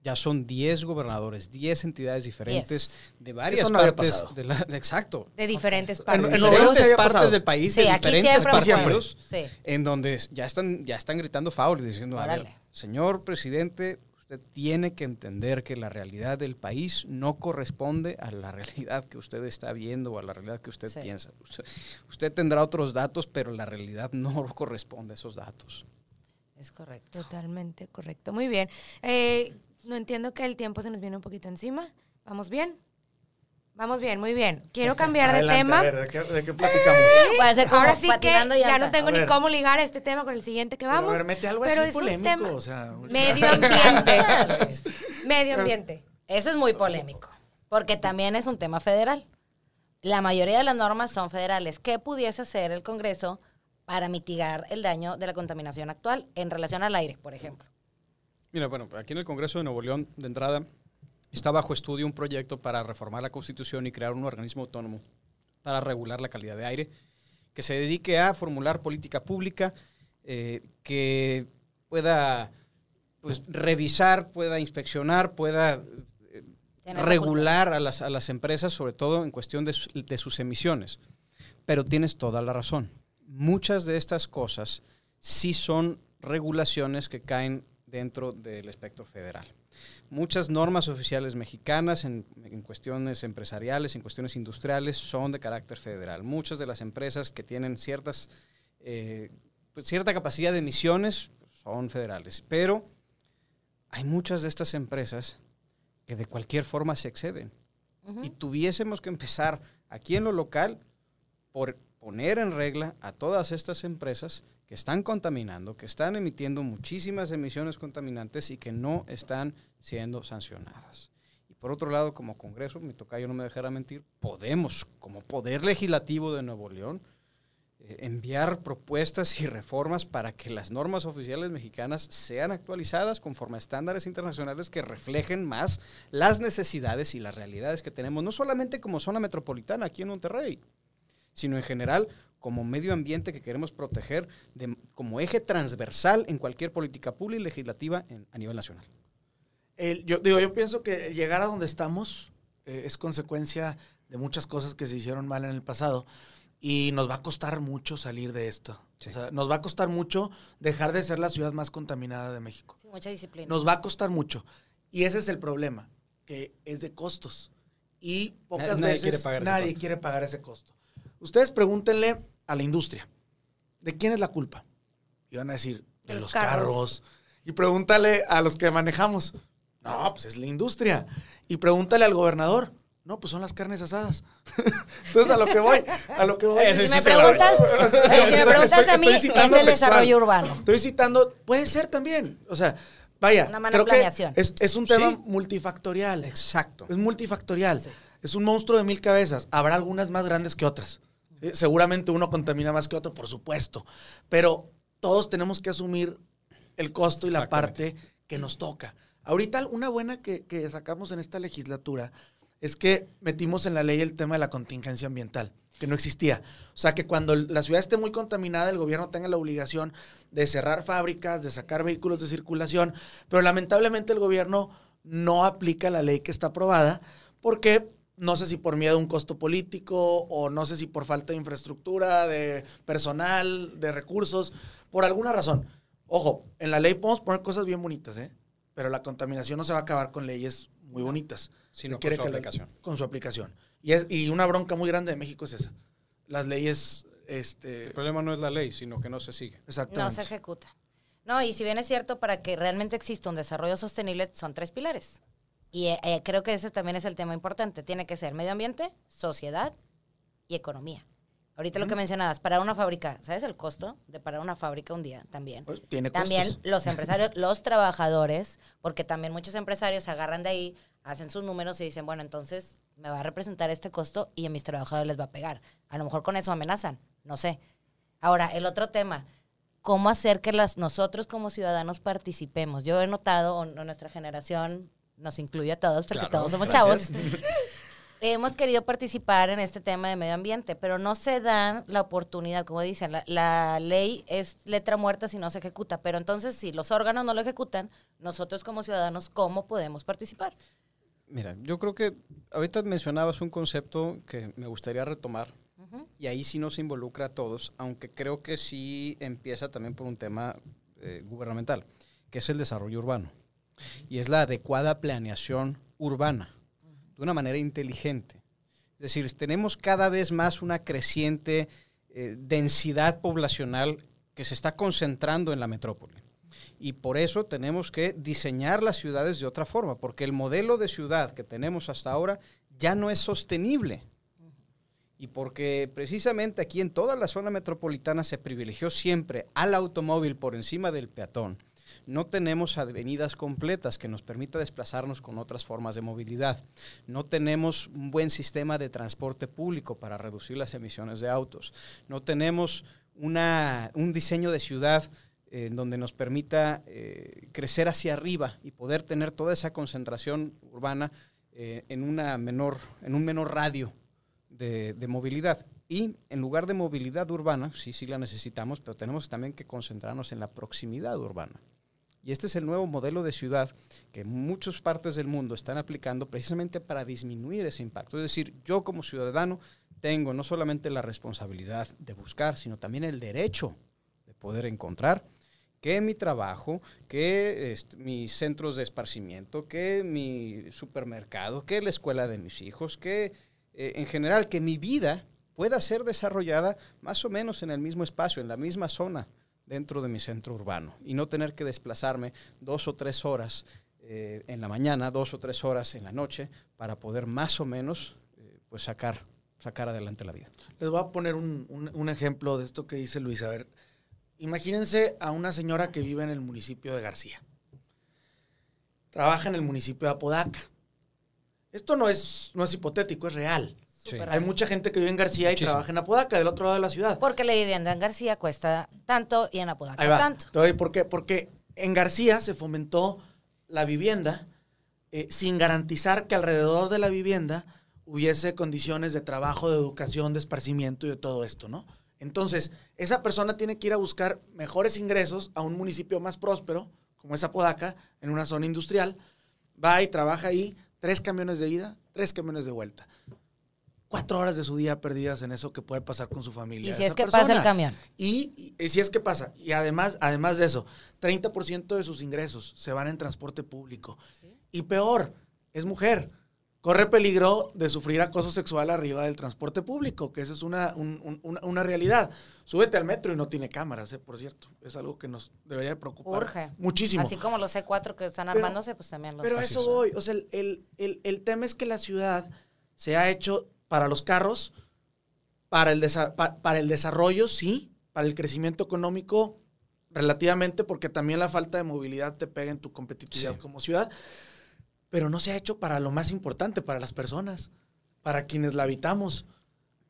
S6: Ya son 10 gobernadores, 10 entidades diferentes de varias
S7: Eso no había
S6: partes de la, exacto.
S4: De diferentes
S7: En-
S4: partes.
S7: en se
S6: diferentes partes
S7: pasado.
S6: del país,
S5: Sí,
S6: de diferentes partidos,
S5: Sí.
S6: en donde ya están, ya están gritando favor diciendo, a ver, señor presidente, usted tiene que entender que la realidad del país no corresponde a la realidad que usted está viendo o a la realidad que usted
S5: Sí.
S6: piensa. Usted, usted tendrá otros datos, pero la realidad no corresponde a esos datos.
S5: Es correcto.
S4: Totalmente correcto. Muy bien. Eh, no entiendo que el tiempo se nos viene un poquito encima. ¿Vamos bien? Vamos bien, muy bien. Quiero cambiar de tema.
S7: A ver, ¿de qué, de qué platicamos?
S5: Puede ser como
S4: Ahora sí que ya
S5: llanta.
S4: no tengo
S7: A
S4: ni cómo ligar este tema con el siguiente que
S7: Pero,
S4: vamos.
S7: a ver, mete algo
S4: pero
S7: así
S4: es un
S7: polémico,
S4: tema-
S7: o sea,
S4: Medio ambiente. Medio ambiente.
S5: Eso es muy polémico, porque también es un tema federal. La mayoría de las normas son federales. ¿Qué pudiese hacer el Congreso para mitigar el daño de la contaminación actual en relación al aire, por ejemplo?
S6: Mira, bueno, aquí en el Congreso de Nuevo León, de entrada, está bajo estudio un proyecto para reformar la Constitución y crear un organismo autónomo para regular la calidad de aire, que se dedique a formular política pública, eh, que pueda pues, revisar, pueda inspeccionar, pueda eh, regular a las, a las empresas, sobre todo en cuestión de, su- de sus emisiones. Pero tienes toda la razón. Muchas de estas cosas sí son regulaciones que caen dentro del espectro federal. Muchas normas oficiales mexicanas en, en, cuestiones empresariales, en cuestiones industriales, son de carácter federal. Muchas de las empresas que tienen ciertas, eh, pues, cierta capacidad de emisiones son federales, pero hay muchas de estas empresas que de cualquier forma se exceden. Y tuviésemos que empezar aquí en lo local por poner en regla a todas estas empresas que están contaminando, que están emitiendo muchísimas emisiones contaminantes y que no están siendo sancionadas. Y por otro lado, como Congreso, mi tocayo no me dejará mentir, podemos, como Poder Legislativo de Nuevo León, eh, enviar propuestas y reformas para que las normas oficiales mexicanas sean actualizadas conforme a estándares internacionales que reflejen más las necesidades y las realidades que tenemos, no solamente como zona metropolitana aquí en Monterrey, sino en general como medio ambiente que queremos proteger de, como eje transversal en cualquier política pública y legislativa en, a nivel nacional.
S7: El, yo, digo, yo pienso que llegar a donde estamos eh, es consecuencia de muchas cosas que se hicieron mal en el pasado y nos va a costar mucho salir de esto. Sí. O sea, nos va a costar mucho dejar de ser la ciudad más contaminada de México.
S5: Sí, mucha disciplina.
S7: Nos va a costar mucho. Y ese es el problema, que es de costos. Y pocas
S6: Nadie
S7: veces
S6: quiere
S7: nadie
S6: costo.
S7: quiere pagar ese costo. Ustedes pregúntenle a la industria, ¿de quién es la culpa? Y van a decir, de,
S4: De
S7: los
S4: los
S7: carros.
S4: carros.
S7: Y pregúntale a los que manejamos, no, pues es la industria. Y pregúntale al gobernador, no, pues son las carnes asadas. Entonces a lo que voy, a lo que voy.
S6: Ese
S5: Si
S6: sí
S5: me
S6: la-
S5: preguntas, oye, si me preguntas
S7: estoy-
S5: a mí,
S7: estoy
S5: es
S7: citando
S5: el
S7: textual.
S5: desarrollo urbano.
S7: Estoy citando, puede ser también. O sea, vaya,
S5: Una mala
S7: creo que es, es un tema
S6: Sí.
S7: multifactorial.
S6: Exacto.
S7: Es multifactorial. Es un monstruo de mil cabezas. Habrá algunas más grandes que otras. ¿Sí? Seguramente uno contamina más que otro, por supuesto. Pero todos tenemos que asumir el costo y la parte que nos toca. Ahorita una buena que, que sacamos en esta legislatura es que metimos en la ley el tema de la contingencia ambiental, que no existía. O sea, que cuando la ciudad esté muy contaminada, el gobierno tenga la obligación de cerrar fábricas, de sacar vehículos de circulación, pero lamentablemente el gobierno no aplica la ley que está aprobada porque no sé si por miedo a un costo político o no sé si por falta de infraestructura, de personal, de recursos, por alguna razón. Ojo, en la ley podemos poner cosas bien bonitas, ¿eh? Pero la contaminación no se va a acabar con leyes muy bonitas.
S6: Sino con su
S7: que la-
S6: aplicación.
S7: con su aplicación. Y, es, y una bronca muy grande de México es esa. Las leyes, este...
S6: El problema no es la ley, sino que no se sigue.
S7: Exactamente.
S5: No se ejecuta. No, y si bien es cierto, para que realmente exista un desarrollo sostenible son tres pilares. Y eh, eh, creo que ese también es el tema importante. Tiene que ser medio ambiente, sociedad y economía. Ahorita lo que mencionabas, para una fábrica, ¿sabes el costo de parar una fábrica un día también?
S7: Pues, tiene
S5: También
S7: costos.
S5: los empresarios, los trabajadores, porque también muchos empresarios se agarran de ahí, hacen sus números y dicen, bueno, entonces me va a representar este costo y a mis trabajadores les va a pegar. A lo mejor con eso amenazan, no sé. Ahora, el otro tema, ¿cómo hacer que las, nosotros como ciudadanos participemos? Yo he notado, o nuestra generación nos incluye a todos, porque
S6: Claro,
S5: todos somos
S6: gracias.
S5: chavos, hemos querido participar en este tema de medio ambiente, pero no se dan la oportunidad, como dicen, la, la ley es letra muerta si no se ejecuta, pero entonces si los órganos no lo ejecutan, nosotros como ciudadanos, ¿cómo podemos participar?
S6: Mira, yo creo que ahorita mencionabas un concepto que me gustaría retomar y ahí sí nos involucra a todos, aunque creo que sí empieza también por un tema eh, gubernamental, que es el desarrollo urbano y es la adecuada planeación urbana de una manera inteligente. Es decir, tenemos cada vez más una creciente eh, densidad poblacional que se está concentrando en la metrópoli. Y por eso tenemos que diseñar las ciudades de otra forma, porque el modelo de ciudad que tenemos hasta ahora ya no es sostenible. Y porque precisamente aquí en toda la zona metropolitana se privilegió siempre al automóvil por encima del peatón. No tenemos avenidas completas que nos permita desplazarnos con otras formas de movilidad. No tenemos un buen sistema de transporte público para reducir las emisiones de autos. No tenemos una, un diseño de ciudad eh, en donde nos permita eh, crecer hacia arriba y poder tener toda esa concentración urbana eh, en, una menor, en un menor radio de, de movilidad. Y en lugar de movilidad urbana, sí, sí la necesitamos, pero tenemos también que concentrarnos en la proximidad urbana. Y este es el nuevo modelo de ciudad que muchas partes del mundo están aplicando precisamente para disminuir ese impacto. Es decir, yo como ciudadano tengo no solamente la responsabilidad de buscar, sino también el derecho de poder encontrar que mi trabajo, que este, mis centros de esparcimiento, que mi supermercado, que la escuela de mis hijos, que eh, en general que mi vida pueda ser desarrollada más o menos en el mismo espacio, en la misma zona dentro de mi centro urbano y no tener que desplazarme dos o tres horas eh, en la mañana, dos o tres horas en la noche para poder más o menos eh, pues sacar, sacar adelante la vida.
S7: Les voy a poner un, un- un ejemplo de esto que dice Luis. A ver, imagínense a una señora que vive en el municipio de García. Trabaja en el municipio de Apodaca. Esto no es, no es hipotético, es real.
S6: Sí.
S7: Hay mucha gente que vive en García y trabaja en Apodaca, del otro lado de la ciudad.
S5: Porque la vivienda en García cuesta tanto y en Apodaca
S7: Ahí va.
S5: tanto.
S7: Te doy por qué. Porque en García se fomentó la vivienda eh, sin garantizar que alrededor de la vivienda hubiese condiciones de trabajo, de educación, de esparcimiento y de todo esto, ¿no? Entonces, esa persona tiene que ir a buscar mejores ingresos a un municipio más próspero, como es Apodaca, en una zona industrial. Va y trabaja ahí, tres camiones de ida, tres camiones de vuelta. Cuatro horas de su día perdidas en eso que puede pasar con su familia.
S5: Y si es que pasa el camión.
S7: Y, y- y si es que pasa, y además, además de eso, 30% de sus ingresos se van en transporte público. Y peor, es mujer. Corre peligro de sufrir acoso sexual arriba del transporte público, que esa es una, un- un- una, una realidad. Súbete al metro y no tiene cámaras, eh, por cierto. Es algo que nos debería preocupar
S5: Urge.
S7: muchísimo.
S5: Así como los C4 que están
S7: Pero-
S5: armándose, pues también los
S7: Pero eso voy. O sea, el, el- el- el tema es que la ciudad se ha hecho para los carros, para el, pa- para el desarrollo, sí, para el crecimiento económico, relativamente, porque también la falta de movilidad te pega en tu competitividad
S6: Sí.
S7: como ciudad, pero no se ha hecho para lo más importante, para las personas, para quienes la habitamos.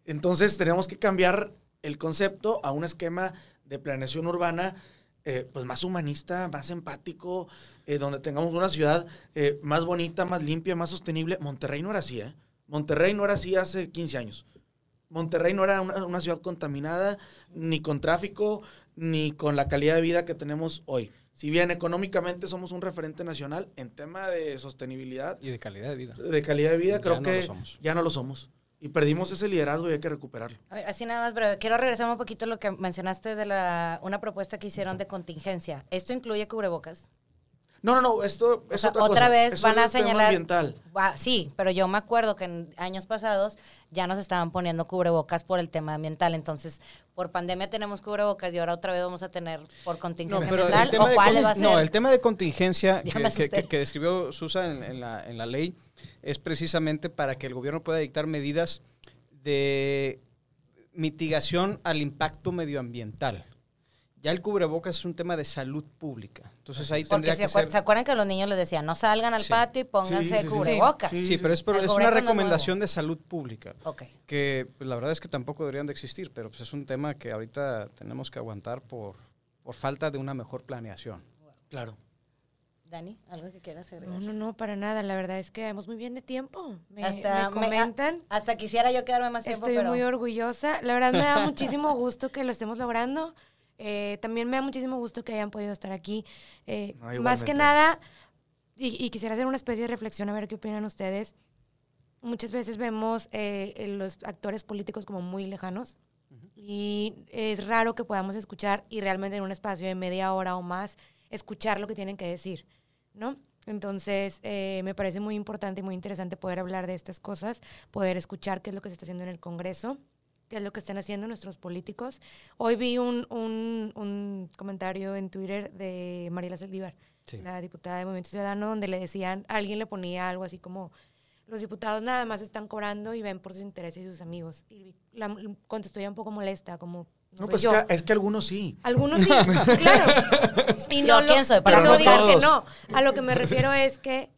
S7: Entonces tenemos que cambiar el concepto a un esquema de planeación urbana eh, pues más humanista, más empático, eh, donde tengamos una ciudad eh, más bonita, más limpia, más sostenible. Monterrey no era así, ¿eh? Monterrey no era así hace 15 años. Monterrey no era una, una ciudad contaminada, ni con tráfico, ni con la calidad de vida que tenemos hoy. Si bien económicamente somos un referente nacional, en tema de sostenibilidad,
S6: Y de calidad de vida.
S7: de calidad de vida,
S6: Ya
S7: creo
S6: no
S7: que
S6: lo somos.
S7: ya no lo somos. Y perdimos ese liderazgo y hay que recuperarlo.
S5: A ver, así nada más breve. Quiero regresar un poquito a lo que mencionaste de la una propuesta que hicieron de contingencia. ¿Esto incluye cubrebocas?
S7: No, no, no, esto
S5: O
S7: es
S5: sea,
S7: otra,
S5: otra
S7: cosa.
S5: vez van a señalar.
S7: ambiental.
S5: Sí, pero yo me acuerdo que en años pasados ya nos estaban poniendo cubrebocas por el tema ambiental. Entonces, por pandemia tenemos cubrebocas y ahora otra vez vamos a tener por contingencia ambiental. ¿O cuál va a ser?
S6: no, el tema de contingencia que, describió Susa en, en la, en la ley es precisamente para que el gobierno pueda dictar medidas de mitigación al impacto medioambiental. Ya el cubrebocas es un tema de salud pública. Entonces ahí
S5: Porque
S6: tendría
S5: se,
S6: que
S5: acuer-
S6: ser...
S5: ¿se acuerdan que los niños les decían, no salgan al
S6: Sí.
S5: patio y pónganse
S7: Sí, sí, sí, sí.
S5: cubrebocas?
S7: Sí,
S6: Sí, pero es, una
S5: no
S6: recomendación de salud pública.
S5: Ok.
S6: que pues, la verdad es que tampoco deberían de existir, pero pues, es un tema que ahorita tenemos que aguantar por, por falta de una mejor planeación.
S7: Claro.
S5: Dani, ¿algo que quieras agregar?
S4: No, no, no, para nada. La verdad es que vamos muy bien de tiempo. Me,
S5: Hasta
S4: me
S5: me-
S4: comentan.
S5: Hasta quisiera yo quedarme más tiempo,
S4: Estoy
S5: pero...
S4: muy orgullosa. La verdad me da muchísimo gusto que lo estemos logrando. Eh, también me da muchísimo gusto que hayan podido estar aquí. Eh,
S7: No,
S4: más que nada, y, y quisiera hacer una especie de reflexión a ver qué opinan ustedes. Muchas veces vemos eh, eh, los actores políticos como muy lejanos y es raro que podamos escuchar y realmente en un espacio de media hora o más escuchar lo que tienen que decir, ¿no? Entonces, eh, me parece muy importante y muy interesante poder hablar de estas cosas, poder escuchar qué es lo que se está haciendo en el Congreso, qué es lo que están haciendo nuestros políticos. Hoy vi un, un, un comentario en Twitter de Mariela Saldívar,
S6: Sí.
S4: la diputada de Movimiento Ciudadano, donde le decían, alguien le ponía algo así como, los diputados nada más están cobrando y ven por sus intereses y sus amigos. Y la, contestó ya un poco molesta, como, no,
S7: No, pues
S4: yo.
S7: es que, es que algunos sí.
S4: Algunos sí, claro. Y
S5: Yo,
S4: lo-
S5: ¿quién soy? Para
S4: no
S7: no
S4: digan que no. A lo que me refiero es que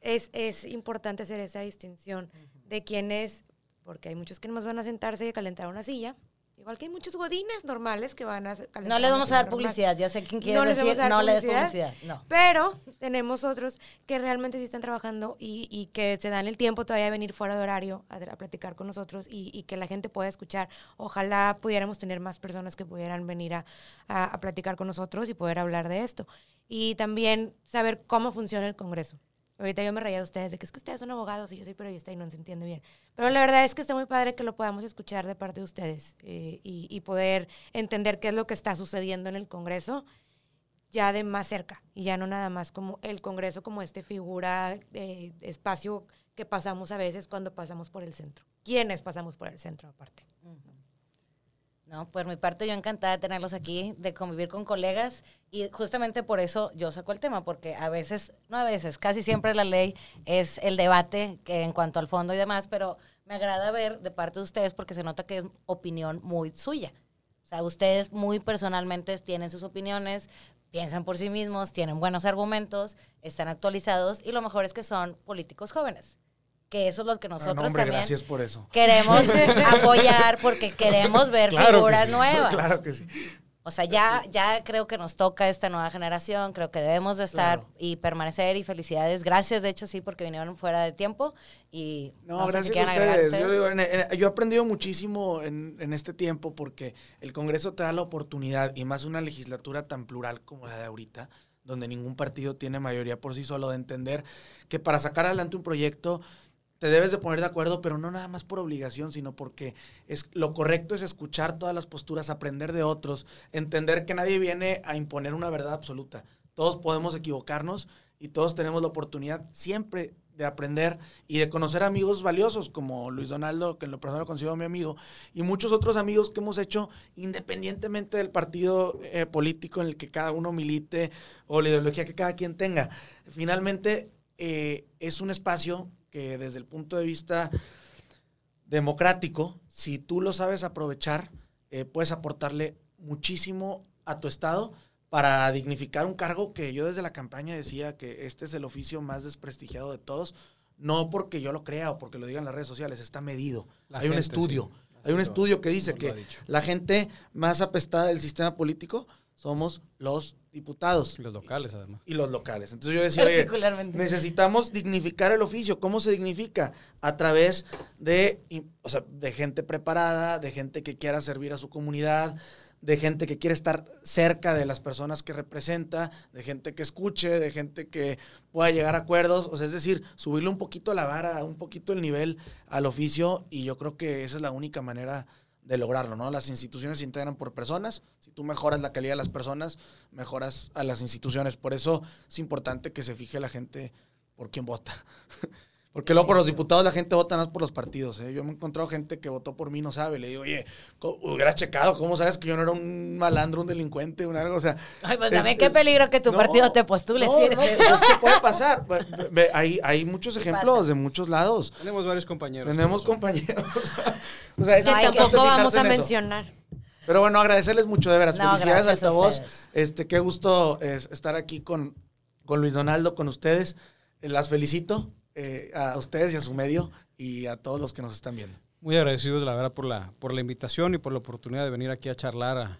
S4: es, es importante hacer esa distinción de quién es, porque hay muchos que nomás van a sentarse y a calentar una silla, igual que hay muchos godines normales que van a calentar
S5: No les vamos a dar
S4: normal.
S5: publicidad, ya sé quién quiere
S4: No les
S5: decir,
S4: vamos a dar
S5: no le des
S4: publicidad.
S5: publicidad, no.
S4: Pero tenemos otros que realmente sí están trabajando y, y que se dan el tiempo todavía de venir fuera de horario a, a platicar con nosotros y, y que la gente pueda escuchar. Ojalá pudiéramos tener más personas que pudieran venir a, a- a platicar con nosotros y poder hablar de esto. Y también saber cómo funciona el Congreso. Ahorita yo me reía de ustedes de que es que ustedes son abogados y yo soy periodista y no se entiende bien. Pero la verdad es que está muy padre que lo podamos escuchar de parte de ustedes eh, y, y poder entender qué es lo que está sucediendo en el Congreso ya de más cerca y ya no nada más como el Congreso como este figura de espacio que pasamos a veces cuando pasamos por el centro. ¿Quiénes pasamos por el centro aparte?
S5: No, por mi parte yo encantada de tenerlos aquí, de convivir con colegas y justamente por eso yo saco el tema, porque a veces, no a veces, casi siempre la ley es el debate que en cuanto al fondo y demás, pero me agrada ver de parte de ustedes porque se nota que es opinión muy suya. O sea, ustedes muy personalmente tienen sus opiniones, piensan por sí mismos, tienen buenos argumentos, están actualizados y lo mejor es que son políticos jóvenes que eso es lo que
S7: No,
S5: nosotros
S7: no, hombre,
S5: también
S7: gracias por eso.
S5: queremos apoyar porque queremos ver
S7: Claro
S5: figuras
S7: sí,
S5: nuevas.
S7: Claro que sí.
S5: O sea, ya, ya creo que nos toca esta nueva generación, creo que debemos de estar
S7: Claro.
S5: y permanecer y felicidades. Gracias, de hecho, sí, porque vinieron fuera de tiempo y
S7: No,
S5: si
S7: gracias a ustedes. Yo,
S5: ustedes.
S7: digo, en- en- yo he aprendido muchísimo en, en este tiempo porque el Congreso te da la oportunidad, y más una legislatura tan plural como la de ahorita, donde ningún partido tiene mayoría por sí solo, de entender que para sacar adelante un proyecto te debes de poner de acuerdo, pero no nada más por obligación, sino porque es, lo correcto es escuchar todas las posturas, aprender de otros, entender que nadie viene a imponer una verdad absoluta. Todos podemos equivocarnos y todos tenemos la oportunidad siempre de aprender y de conocer amigos valiosos como Luis Donaldo, que en lo personal considero mi amigo, y muchos otros amigos que hemos hecho independientemente del partido eh, político en el que cada uno milite o la ideología que cada quien tenga. Finalmente, eh, es un espacio que desde el punto de vista democrático, si tú lo sabes aprovechar, eh, puedes aportarle muchísimo a tu estado para dignificar un cargo que yo desde la campaña decía que este es el oficio más desprestigiado de todos, no porque yo lo crea o porque lo digan las redes sociales, está medido.
S6: La
S7: Hay un estudio,
S6: sí.
S7: hay un estudio que dice que la gente más apestada del sistema político somos los diputados
S6: Y Los locales, además.
S7: y los locales. Entonces yo decía, oye, necesitamos dignificar el oficio. ¿Cómo se dignifica? A través de, o sea, de gente preparada, de gente que quiera servir a su comunidad, de gente que quiere estar cerca de las personas que representa, de gente que escuche, de gente que pueda llegar a acuerdos. O sea, es decir, subirle un poquito la vara, un poquito el nivel al oficio y yo creo que esa es la única manera de lograrlo, ¿no? Las instituciones se integran por personas. Si tú mejoras la calidad de las personas, mejoras a las instituciones. Por eso es importante que se fije la gente por quién vota. Porque luego por los diputados la gente vota más por los partidos. ¿eh? Yo me he encontrado gente que votó por mí, no sabe. Le digo, oye, hubieras checado, ¿cómo sabes que yo no era un malandro, un delincuente, un algo? O sea,
S5: Ay, pues
S7: es-
S5: también qué peligro que tu
S7: no,
S5: partido te postule.
S7: No,
S5: sí.
S7: no, es que puede pasar. Hay, hay muchos ejemplos
S5: pasa.
S7: de muchos lados.
S6: Tenemos varios compañeros.
S7: Tenemos compañeros. o sea, es
S4: Que tampoco vamos a mencionar.
S7: Pero bueno, agradecerles mucho, de veras.
S5: No,
S7: Felicidades,
S5: gracias a
S7: Altavoz. Este, qué gusto es estar aquí con, con Luis Donaldo, con ustedes. Eh, Las felicito eh, a ustedes y a su medio y a todos los que nos están viendo.
S6: Muy agradecidos, la verdad, por la, por la invitación y por la oportunidad de venir aquí a charlar, a,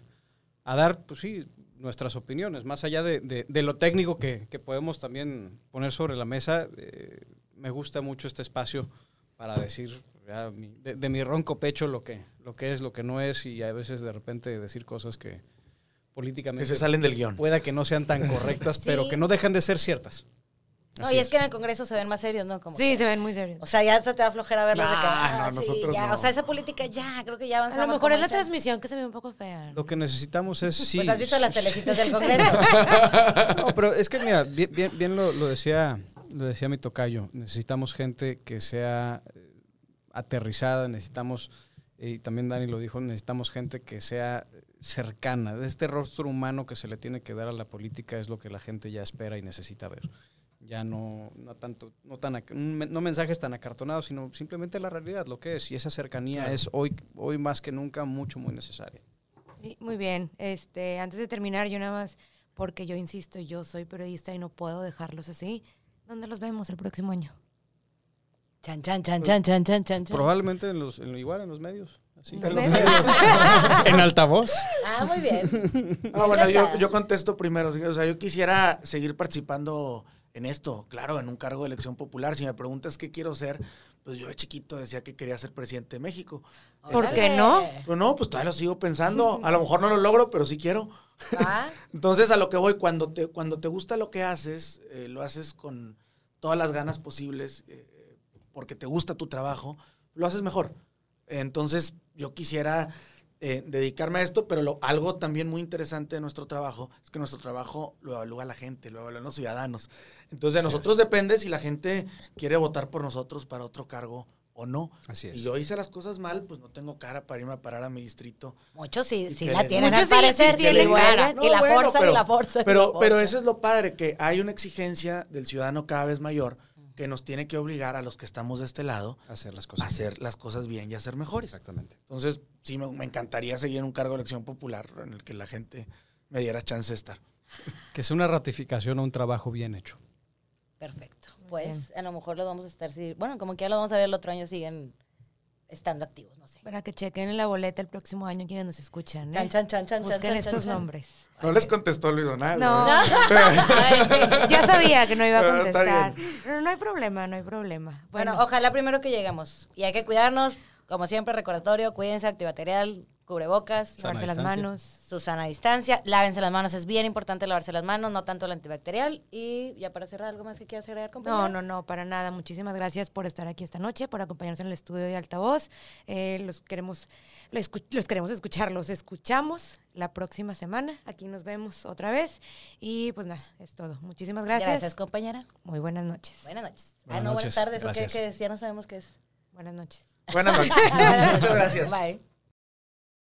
S6: a dar, pues sí, nuestras opiniones, más allá de, de- de lo técnico que, que podemos también poner sobre la mesa. eh, me gusta mucho este espacio para decir ya, mi- de, de mi ronco pecho lo que, lo que es, lo que no es y a veces de repente decir cosas que
S7: Que
S6: políticamente
S7: se salen del guion.
S6: pueda que no sean tan correctas, pero
S5: Sí.
S6: que no dejan de ser ciertas.
S5: No,
S6: Así
S5: y es que en el Congreso se ven más serios, ¿no? Como
S4: Sí,
S5: que-
S4: se ven muy serios.
S5: O sea, ya se te va a flojera verlos de que,
S7: Nah,
S5: ah,
S7: no,
S5: sí,
S7: nosotros
S5: ya.
S7: no.
S5: O sea, esa política ya, creo que ya
S4: A
S5: avanzamos.
S4: lo mejor es la transmisión que se ve un poco fea.
S6: Lo que necesitamos es sí.
S5: Pues has visto las telecitas del Congreso.
S6: No, pero es que mira, bien, bien, bien lo, lo decía, lo decía mi tocayo. Necesitamos gente que sea eh, aterrizada, necesitamos, y también Dani lo dijo, necesitamos gente que sea cercana. Este rostro humano que se le tiene que dar a la política es lo que la gente ya espera y necesita ver. Ya no, no tanto, no tan no mensajes tan acartonados, sino simplemente la realidad, lo que es. Y esa cercanía es hoy, hoy más que nunca mucho, muy necesaria.
S4: Sí, Muy bien. Este, antes de terminar, yo nada más, porque yo insisto, yo soy periodista y no puedo dejarlos así. ¿Dónde los vemos el próximo año?
S5: Chan, chan, chan, chan, chan, chan, chan. chan.
S6: Probablemente en los, en- igual en los medios. así.
S7: En los medios.
S6: en altavoz.
S5: Ah, muy bien.
S7: Ah, bueno, yo, yo contesto primero. O sea, yo quisiera seguir participando en esto, claro, en un cargo de elección popular. Si me preguntas qué quiero ser, pues yo de chiquito decía que quería ser presidente de México.
S4: ¿Por
S5: Órale.
S4: qué no?
S7: Pero no, pues todavía lo sigo pensando. A lo mejor no lo logro, pero sí quiero.
S5: Ah,
S7: Entonces, a lo que voy, cuando te, cuando te gusta lo que haces, eh, lo haces con todas las ganas posibles, eh, porque te gusta tu trabajo, lo haces mejor. Entonces, yo quisiera eh, dedicarme a esto, pero lo- algo también muy interesante de nuestro trabajo es que nuestro trabajo lo evalúa la gente, lo evalúan los ciudadanos. Entonces de nosotros depende si la gente quiere votar por nosotros para otro cargo o no.
S6: Así es.
S7: Si yo hice las cosas mal, pues no tengo cara para irme a parar a mi distrito.
S5: Muchos sí, sí la tienen
S4: Muchos
S5: al
S4: sí-
S5: parecer.
S4: sí tienen cara.
S5: y la fuerza,
S7: pero-
S5: y la fuerza.
S7: Pero, pero eso es lo padre, que hay una exigencia del ciudadano cada vez mayor que nos tiene que obligar a los que estamos de este lado
S6: Hacer las
S7: a
S6: cosas.
S7: hacer las cosas bien y a ser mejores.
S6: Exactamente.
S7: Entonces, sí, me, me encantaría seguir en un cargo de elección popular en el que la gente me diera chance de estar.
S6: Que sea una ratificación a un trabajo bien hecho.
S5: Perfecto. Pues a lo mejor lo vamos a estar, bueno, como que ya lo vamos a ver el otro año, siguen estando activos, no.
S4: Para que chequen en la boleta el próximo año quienes nos escuchan. ¿eh?
S5: Chan, chan, chan, chan,
S4: Busquen
S5: chan,
S4: estos
S5: chan.
S4: nombres.
S7: No les contestó Luis Donaldo.
S4: No,
S7: ¿eh?
S4: Ay, sí, ya sabía que no iba a contestar.
S7: bien.
S4: Pero no hay problema, no hay problema.
S5: Bueno, ojalá primero que lleguemos. Y hay que cuidarnos, como siempre, recordatorio, cuídense, antibacterial, cubrebocas,
S6: Sana
S4: lavarse las manos.
S5: su sana distancia, lávense las manos, es bien importante lavarse las manos, no tanto el antibacterial. Y ya para cerrar, ¿algo más que quieras agregar, compañero?
S4: No, no, no, para nada. Muchísimas gracias por estar aquí esta noche, por acompañarnos en el estudio de Altavoz. Eh, los queremos, los, queremos escuchar, los escuchamos la próxima semana. Aquí nos vemos otra vez. Y pues nada, es todo. Muchísimas gracias.
S5: Gracias, compañera.
S4: Muy buenas noches.
S5: Buenas noches. ah, no,
S6: noches.
S5: buenas tardes, ¿o qué, qué es? Ya no sabemos qué es.
S4: Buenas noches.
S7: Buenas noches. Muchas gracias.
S5: Bye.